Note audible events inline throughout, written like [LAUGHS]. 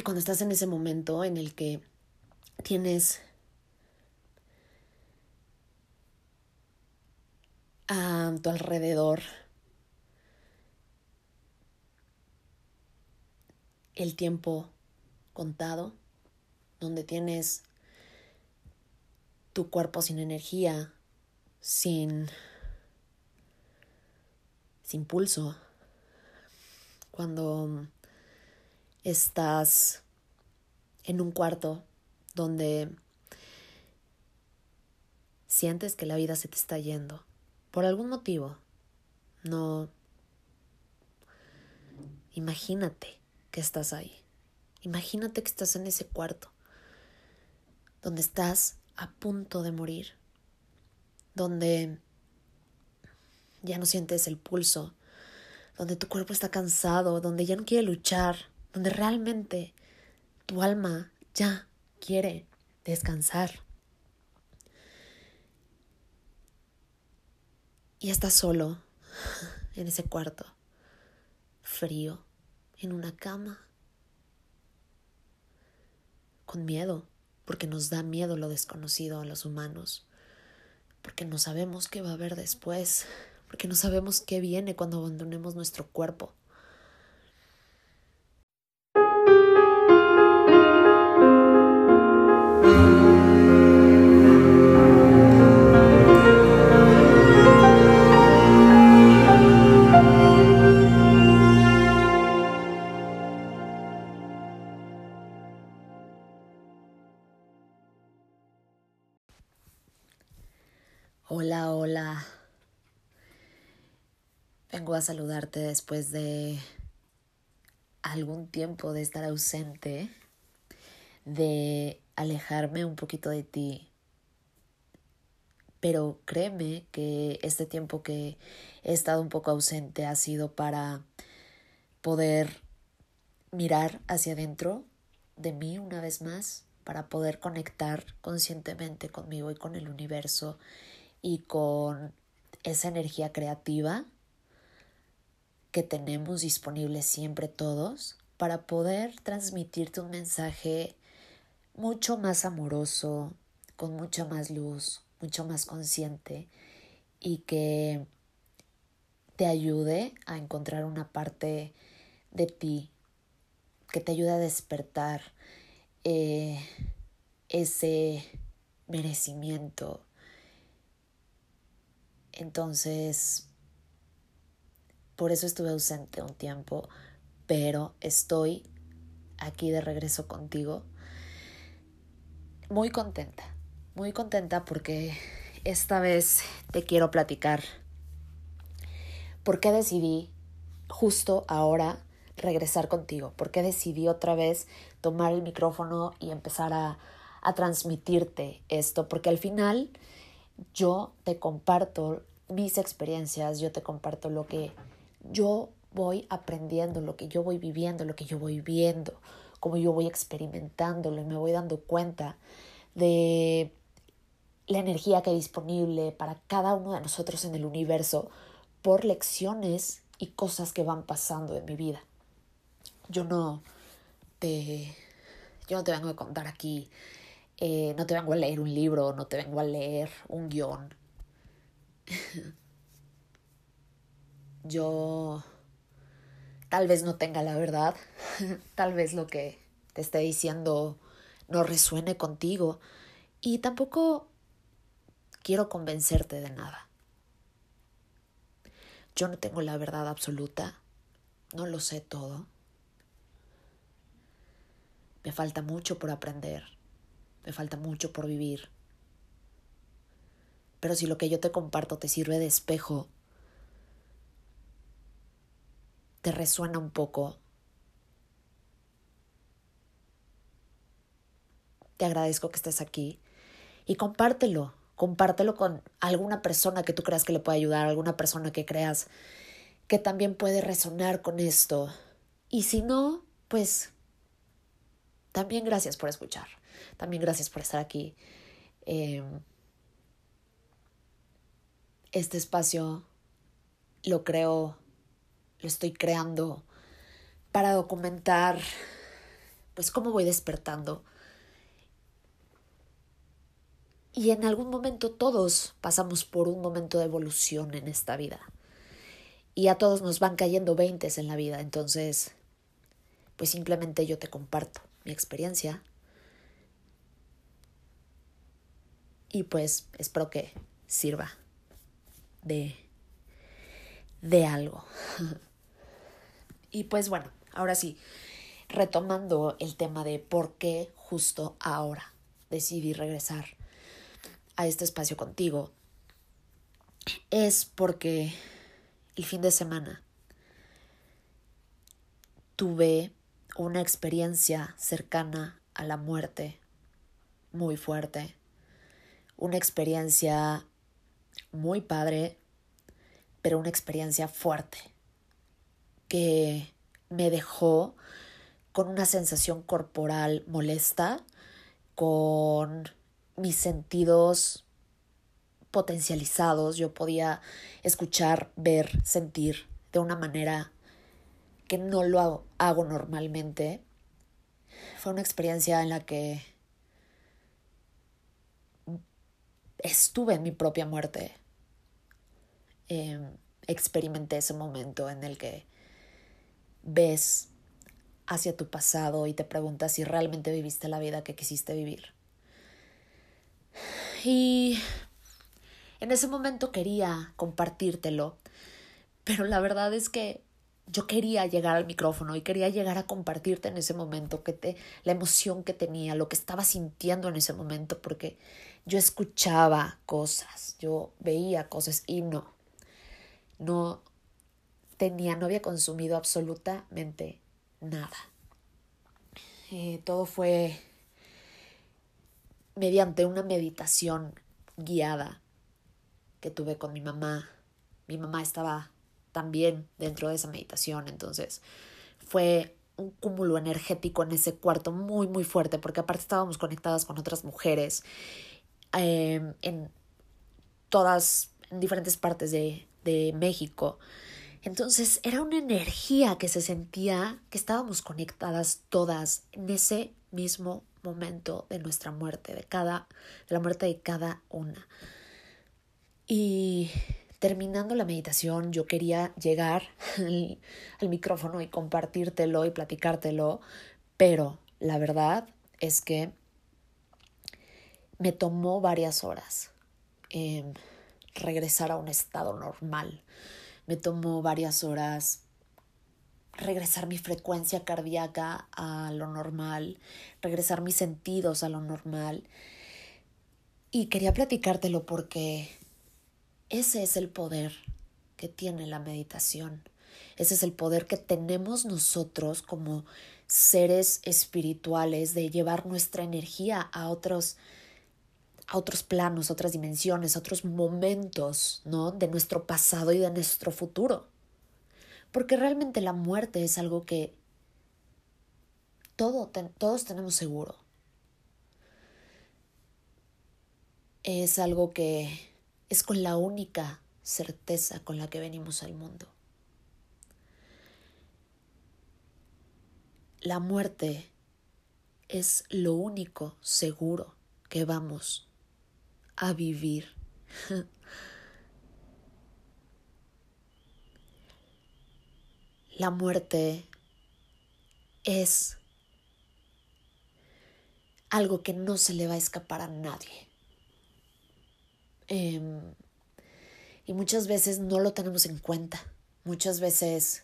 Y cuando estás en ese momento en el que tienes a tu alrededor el tiempo contado, donde tienes tu cuerpo sin energía, sin, sin pulso, cuando estás en un cuarto donde sientes que la vida se te está yendo por algún motivo. No. Imagínate que estás ahí. Imagínate que estás en ese cuarto donde estás a punto de morir, donde ya no sientes el pulso, donde tu cuerpo está cansado, donde ya no quiere luchar, donde realmente tu alma ya quiere descansar. Y estás solo [LAUGHS] en ese cuarto, frío, en una cama, con miedo, porque nos da miedo lo desconocido a los humanos, porque no sabemos qué va a haber después, porque no sabemos qué viene cuando abandonemos nuestro cuerpo. Saludarte después de algún tiempo de estar ausente, de alejarme un poquito de ti. Pero créeme que este tiempo que he estado un poco ausente ha sido para poder mirar hacia adentro de mí una vez más, para poder conectar conscientemente conmigo y con el universo y con esa energía creativa que tenemos disponible siempre todos para poder transmitirte un mensaje mucho más amoroso, con mucha más luz, mucho más consciente y que te ayude a encontrar una parte de ti, que te ayude a despertar eh, ese merecimiento, entonces, por eso estuve ausente un tiempo, pero estoy aquí de regreso contigo. Muy contenta, muy contenta porque esta vez te quiero platicar por qué decidí justo ahora regresar contigo, por qué decidí otra vez tomar el micrófono y empezar a, a transmitirte esto, porque al final yo te comparto mis experiencias, yo te comparto lo que yo voy aprendiendo, lo que yo voy viviendo, lo que yo voy viendo, cómo yo voy experimentándolo y me voy dando cuenta de la energía que hay disponible para cada uno de nosotros en el universo por lecciones y cosas que van pasando en mi vida. Yo no te, yo no te vengo a contar aquí, eh, no te vengo a leer un libro, no te vengo a leer un guion, [LAUGHS] yo tal vez no tenga la verdad, [LAUGHS] tal vez lo que te esté diciendo no resuene contigo y tampoco quiero convencerte de nada. Yo no tengo la verdad absoluta, no lo sé todo. Me falta mucho por aprender, me falta mucho por vivir. Pero si lo que yo te comparto te sirve de espejo, te resuena un poco, te agradezco que estés aquí y compártelo, compártelo con alguna persona que tú creas que le pueda ayudar, alguna persona que creas que también puede resonar con esto. Y si no, pues también gracias por escuchar, también gracias por estar aquí. Eh, este espacio lo creo, lo estoy creando para documentar pues cómo voy despertando. Y en algún momento todos pasamos por un momento de evolución en esta vida. Y a todos nos van cayendo veintes en la vida. Entonces, pues simplemente yo te comparto mi experiencia. Y pues espero que sirva de, de algo. [LAUGHS] y pues bueno, ahora sí, retomando el tema de por qué justo ahora decidí regresar a este espacio contigo, es porque el fin de semana tuve una experiencia cercana a la muerte muy fuerte, una experiencia muy padre, pero una experiencia fuerte que me dejó con una sensación corporal molesta, con mis sentidos potencializados, yo podía escuchar, ver, sentir de una manera que no lo hago, normalmente. Fue una experiencia en la que estuve en mi propia muerte. Em, experimenté ese momento en el que ves hacia tu pasado y te preguntas si realmente viviste la vida que quisiste vivir. Y en ese momento quería compartírtelo, pero la verdad es que yo quería llegar al micrófono y quería llegar a compartirte en ese momento que te, la emoción que tenía, lo que estaba sintiendo en ese momento, porque yo escuchaba cosas, yo veía cosas y no, no tenía, no había consumido absolutamente nada. Eh, todo fue mediante una meditación guiada que tuve con mi mamá. Mi mamá estaba también dentro de esa meditación, entonces fue un cúmulo energético en ese cuarto muy muy fuerte porque aparte estábamos conectadas con otras mujeres em, en todas en diferentes partes de, de México entonces era una energía que se sentía que estábamos conectadas todas en ese mismo momento de nuestra muerte, de cada, de la muerte de cada una. Y terminando la meditación, yo quería llegar [LAUGHS] al, micrófono y compartírtelo y platicártelo, pero la verdad es que me tomó varias horas eh, regresar a un estado normal me tomó varias horas regresar mi frecuencia cardíaca a lo normal, regresar mis sentidos a lo normal. Y quería platicártelo porque ese es el poder que tiene la meditación. Ese es el poder que tenemos nosotros como seres espirituales de llevar nuestra energía a otros a otros planos, otras dimensiones, otros momentos, ¿no? De nuestro pasado y de nuestro futuro. Porque realmente la muerte es algo que todo, todos tenemos seguro. Es algo que es con la única certeza con la que venimos al mundo. La muerte es lo único seguro que vamos a vivir. La muerte es algo que no se le va a escapar a nadie. Em, y muchas veces no lo tenemos en cuenta. Muchas veces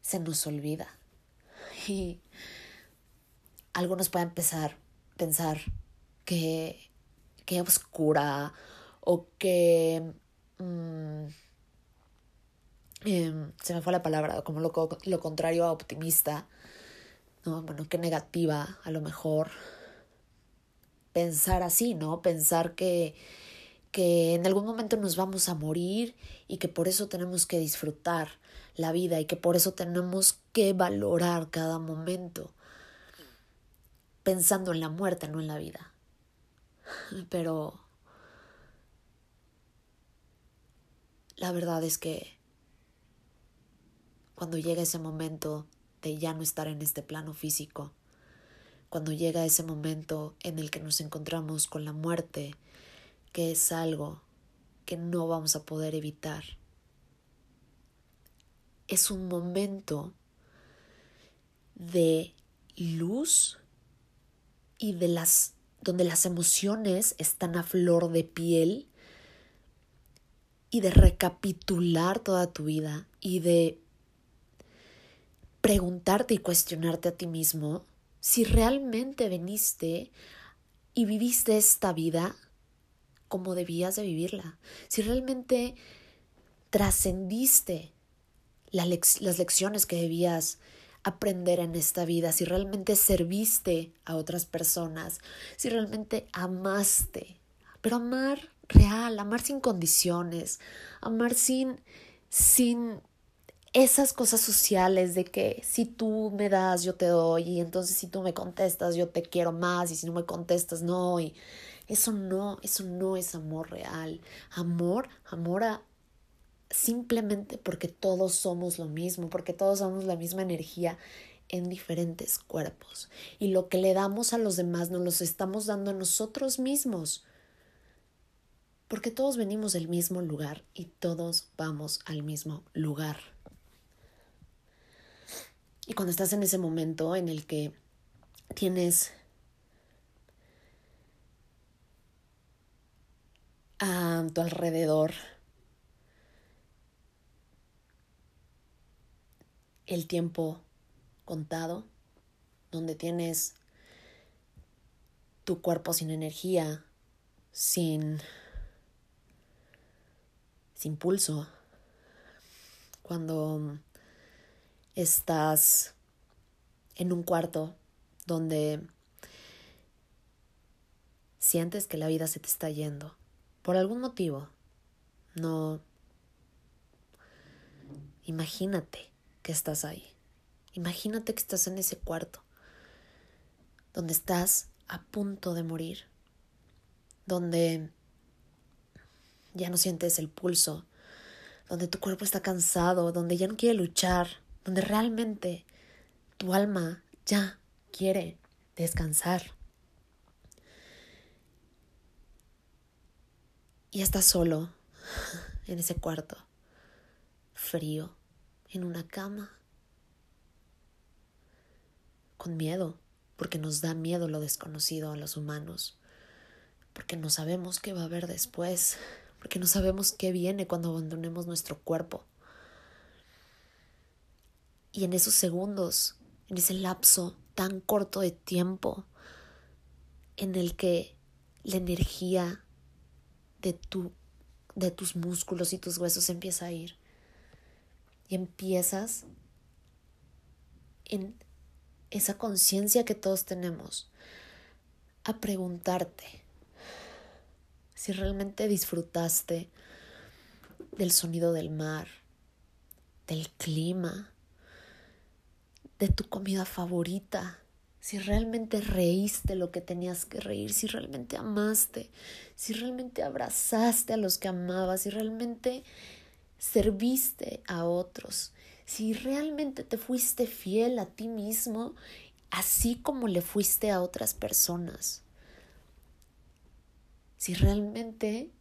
se nos olvida. Y algunos pueden empezar a pensar, que, que oscura o que... Mm, em, se me fue la palabra, como lo, lo contrario a optimista, ¿no? Bueno, que negativa a lo mejor. Pensar así, ¿no? Pensar que, que en algún momento nos vamos a morir y que por eso tenemos que disfrutar la vida y que por eso tenemos que valorar cada momento pensando en la muerte, no en la vida. Pero la verdad es que cuando llega ese momento de ya no estar en este plano físico, cuando llega ese momento en el que nos encontramos con la muerte, que es algo que no vamos a poder evitar. Es un momento de luz y de las donde las emociones están a flor de piel y de recapitular toda tu vida y de preguntarte y cuestionarte a ti mismo si realmente viniste y viviste esta vida como debías de vivirla, si realmente trascendiste las lecciones que debías aprender en esta vida, si realmente serviste a otras personas, si realmente amaste. Pero amar real, amar sin condiciones, amar sin, sin esas cosas sociales de que si tú me das, yo te doy, y entonces si tú me contestas, yo te quiero más, y si no me contestas, no, y eso no, eso no es amor real. Amor, amor a simplemente porque todos somos lo mismo, porque todos somos la misma energía en diferentes cuerpos. Y lo que le damos a los demás nos los estamos dando a nosotros mismos. Porque todos venimos del mismo lugar y todos vamos al mismo lugar. Y cuando estás en ese momento en el que tienes a tu alrededor el tiempo contado, donde tienes tu cuerpo sin energía, sin, sin pulso, cuando estás en un cuarto donde sientes que la vida se te está yendo por algún motivo. No. Imagínate que estás ahí. Imagínate que estás en ese cuarto, donde estás a punto de morir, donde ya no sientes el pulso, donde tu cuerpo está cansado, donde ya no quiere luchar, donde realmente tu alma ya quiere descansar. Y estás solo en ese cuarto, frío, en una cama, con miedo, porque nos da miedo lo desconocido a los humanos, porque no sabemos qué va a haber después, porque no sabemos qué viene cuando abandonemos nuestro cuerpo. Y en esos segundos, en ese lapso tan corto de tiempo en el que la energía de, tu, de tus músculos y tus huesos empieza a ir. Empiezas en esa conciencia que todos tenemos a preguntarte si realmente disfrutaste del sonido del mar, del clima, de tu comida favorita, si realmente reíste lo que tenías que reír, si realmente amaste, si realmente abrazaste a los que amabas, si realmente serviste a otros, si realmente te fuiste fiel a ti mismo, así como le fuiste a otras personas. Si realmente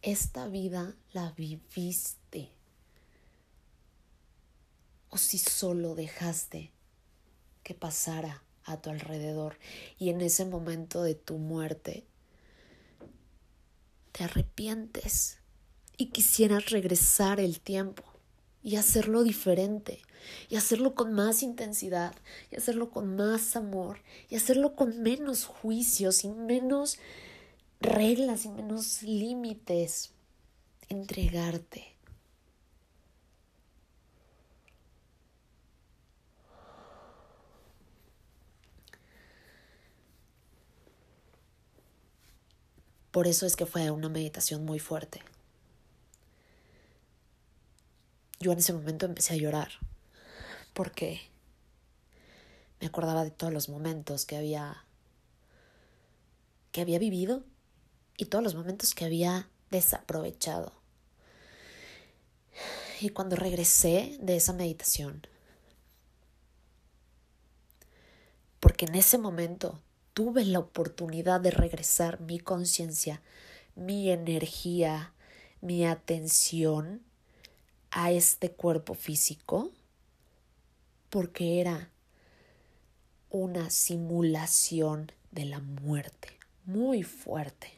esta vida la viviste. O si solo dejaste que pasara a tu alrededor y en ese momento de tu muerte te arrepientes y quisieras regresar el tiempo y hacerlo diferente y hacerlo con más intensidad y hacerlo con más amor y hacerlo con menos juicios y menos reglas y menos límites entregarte Por eso es que fue una meditación muy fuerte. Yo en ese momento empecé a llorar porque me acordaba de todos los momentos que había que había vivido y todos los momentos que había desaprovechado. Y cuando regresé de esa meditación, porque en ese momento tuve la oportunidad de regresar mi conciencia, mi energía, mi atención a este cuerpo físico, porque era una simulación de la muerte muy fuerte.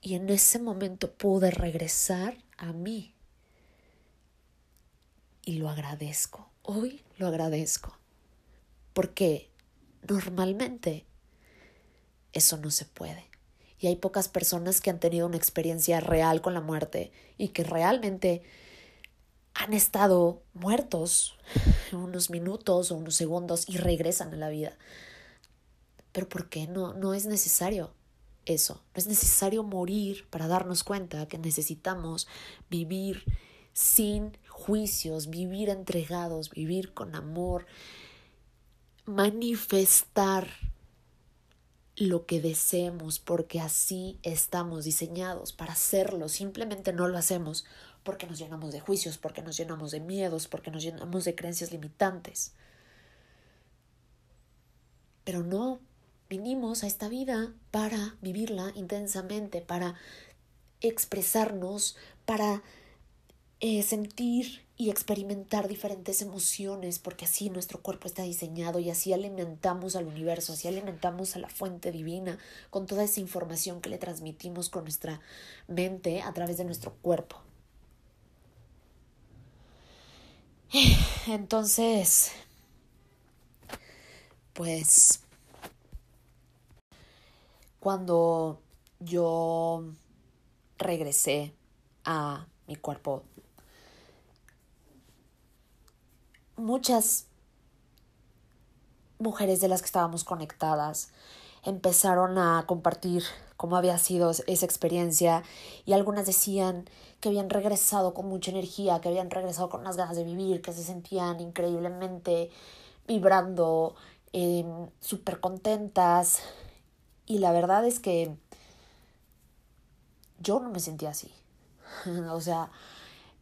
Y en ese momento pude regresar a mí. Y lo agradezco. Hoy lo agradezco. Porque normalmente eso no se puede. Y hay pocas personas que han tenido una experiencia real con la muerte y que realmente han estado muertos unos minutos o unos segundos y regresan a la vida. Pero ¿por qué? No, no es necesario eso. No es necesario morir para darnos cuenta que necesitamos vivir sin juicios, vivir entregados, vivir con amor, manifestar lo que deseemos, porque así estamos diseñados para hacerlo. Simplemente no lo hacemos porque nos llenamos de juicios, porque nos llenamos de miedos, porque nos llenamos de creencias limitantes. Pero no, Vinimos a esta vida para vivirla intensamente, para expresarnos, para eh, sentir y experimentar diferentes emociones, porque así nuestro cuerpo está diseñado y así alimentamos al universo, así alimentamos a la fuente divina con toda esa información que le transmitimos con nuestra mente a través de nuestro cuerpo. [SIGHS] Entonces, pues cuando yo regresé a mi cuerpo, muchas mujeres de las que estábamos conectadas empezaron a compartir cómo había sido esa experiencia y algunas decían que habían regresado con mucha energía, que habían regresado con unas ganas de vivir, que se sentían increíblemente vibrando, eh, súper contentas, y la verdad es que yo no me sentía así. [LAUGHS] o sea,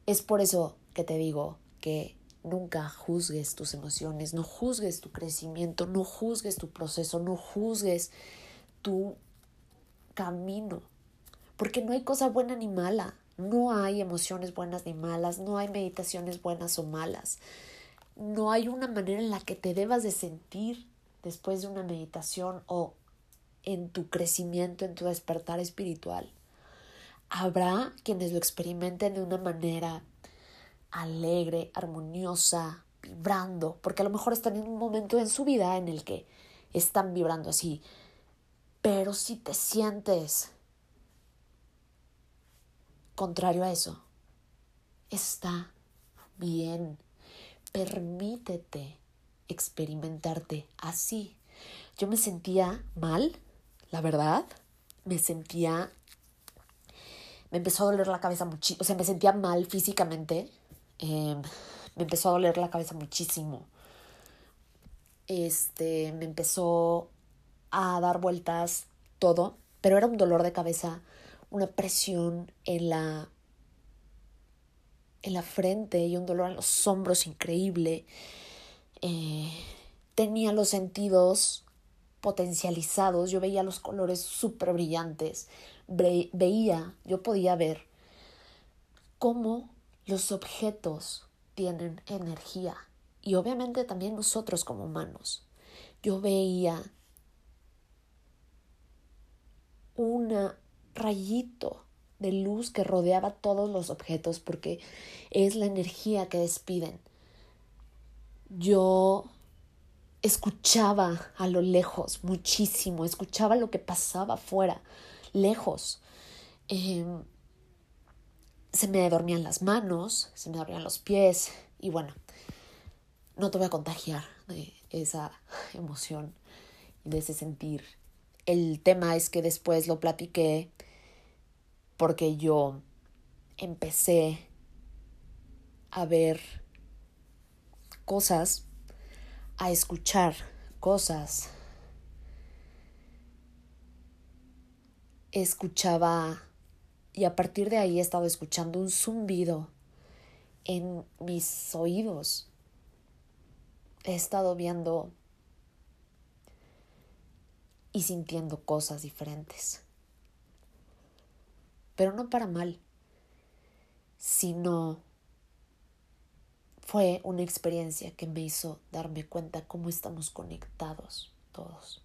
es por eso que te digo que nunca juzgues tus emociones, no juzgues tu crecimiento, no juzgues tu proceso, no juzgues tu camino. Porque no hay cosa buena ni mala. No hay emociones buenas ni malas, no hay meditaciones buenas o malas. No hay una manera en la que te debas de sentir después de una meditación o en tu crecimiento, en tu despertar espiritual. Habrá quienes lo experimenten de una manera alegre, armoniosa, vibrando, porque a lo mejor están en un momento en su vida en el que están vibrando así. Pero si te sientes contrario a eso, está bien. Permítete experimentarte así. Yo me sentía mal la verdad, me sentía, me empezó a doler la cabeza muchísimo, o sea, me sentía mal físicamente, em, me empezó a doler la cabeza muchísimo. Este, me empezó a dar vueltas todo, pero era un dolor de cabeza, una presión en la en la frente y un dolor en los hombros increíble. Eh, tenía los sentidos potencializados, yo veía los colores súper brillantes, veía, yo podía ver cómo los objetos tienen energía y obviamente también nosotros como humanos. Yo veía un rayito de luz que rodeaba todos los objetos porque es la energía que despiden. Yo escuchaba a lo lejos muchísimo, escuchaba lo que pasaba afuera, lejos. Em, se me dormían las manos, se me dormían los pies y bueno, no te voy a contagiar de esa emoción de ese sentir. El tema es que después lo platiqué porque yo empecé a ver cosas a escuchar cosas. Escuchaba y a partir de ahí he estado escuchando un zumbido en mis oídos. He estado viendo y sintiendo cosas diferentes. Pero no para mal, sino fue una experiencia que me hizo darme cuenta cómo estamos conectados todos.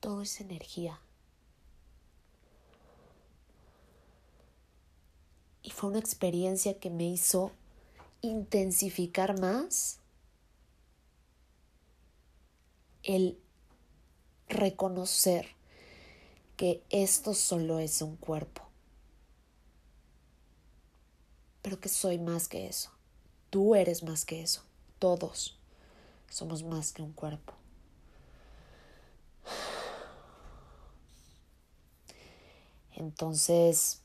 Todo es energía. Y fue una experiencia que me hizo intensificar más el reconocer que esto solo es un cuerpo, pero que soy más que eso. Tú eres más que eso. Todos somos más que un cuerpo. Entonces,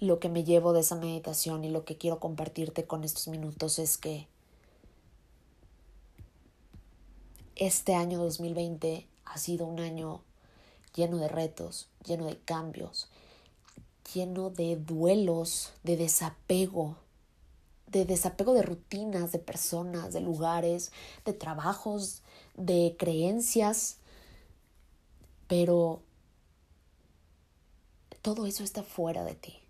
lo que me llevo de esa meditación y lo que quiero compartirte con estos minutos es que este año 2020 ha sido un año lleno de retos, lleno de cambios, lleno de duelos, de desapego, de desapego de rutinas, de personas, de lugares, de trabajos, de creencias, pero todo eso está fuera de ti.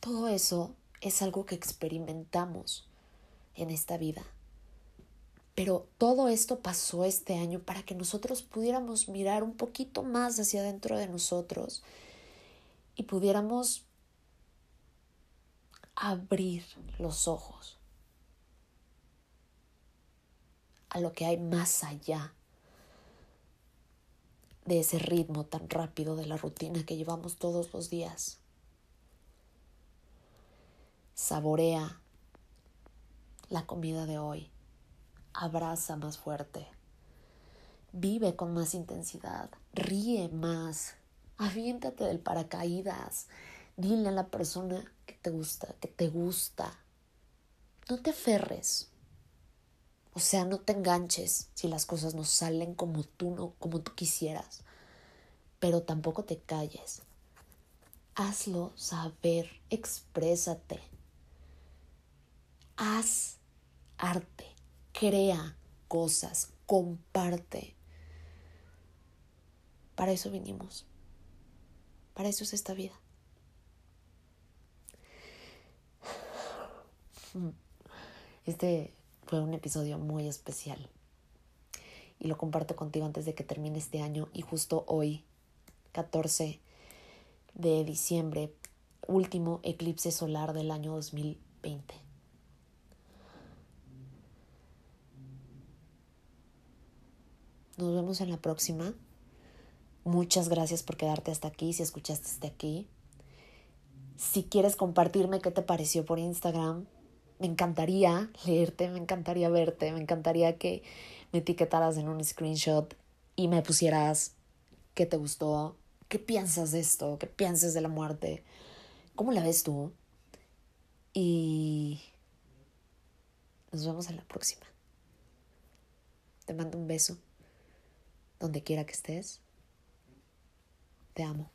Todo eso es algo que experimentamos en esta vida. Pero todo esto pasó este año para que nosotros pudiéramos mirar un poquito más hacia adentro de nosotros y pudiéramos abrir los ojos a lo que hay más allá de ese ritmo tan rápido de la rutina que llevamos todos los días. Saborea la comida de hoy. Abraza más fuerte. Vive con más intensidad. Ríe más. Aviéntate del paracaídas. Dile a la persona que te gusta, que te gusta. No te aferres. O sea, no te enganches si las cosas no salen como tú no, como tú quisieras. Pero tampoco te calles. Hazlo saber, exprésate. Haz arte, crea cosas, comparte. Para eso vinimos. Para eso es esta vida. Este fue un episodio muy especial y lo comparto contigo antes de que termine este año y justo hoy, 14 de diciembre, último eclipse solar del año 2020. Nos vemos en la próxima. Muchas gracias por quedarte hasta aquí, si escuchaste hasta aquí. Si quieres compartirme qué te pareció por Instagram, me encantaría leerte, me encantaría verte, me encantaría que me etiquetaras en un screenshot y me pusieras qué te gustó, qué piensas de esto, qué piensas de la muerte, cómo la ves tú. Y nos vemos en la próxima. Te mando un beso donde quiera que estés. Te amo.